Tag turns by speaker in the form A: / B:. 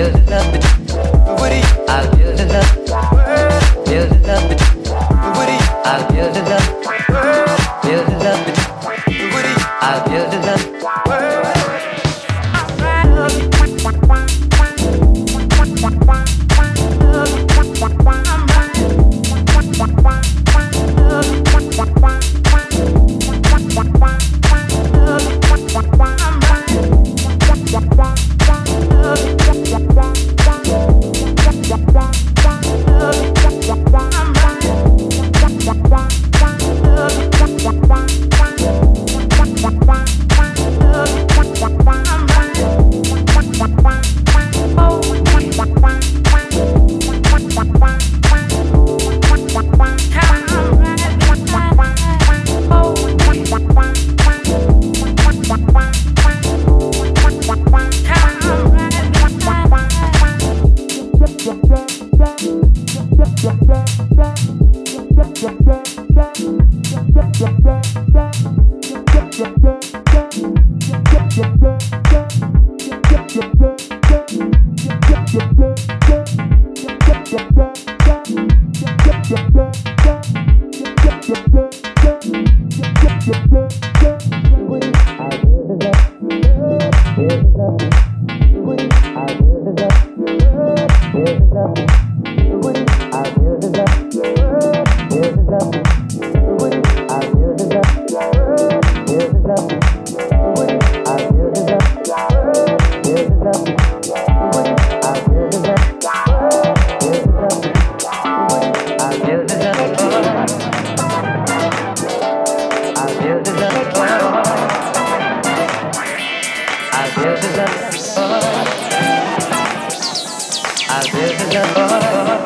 A: Love. I build it up.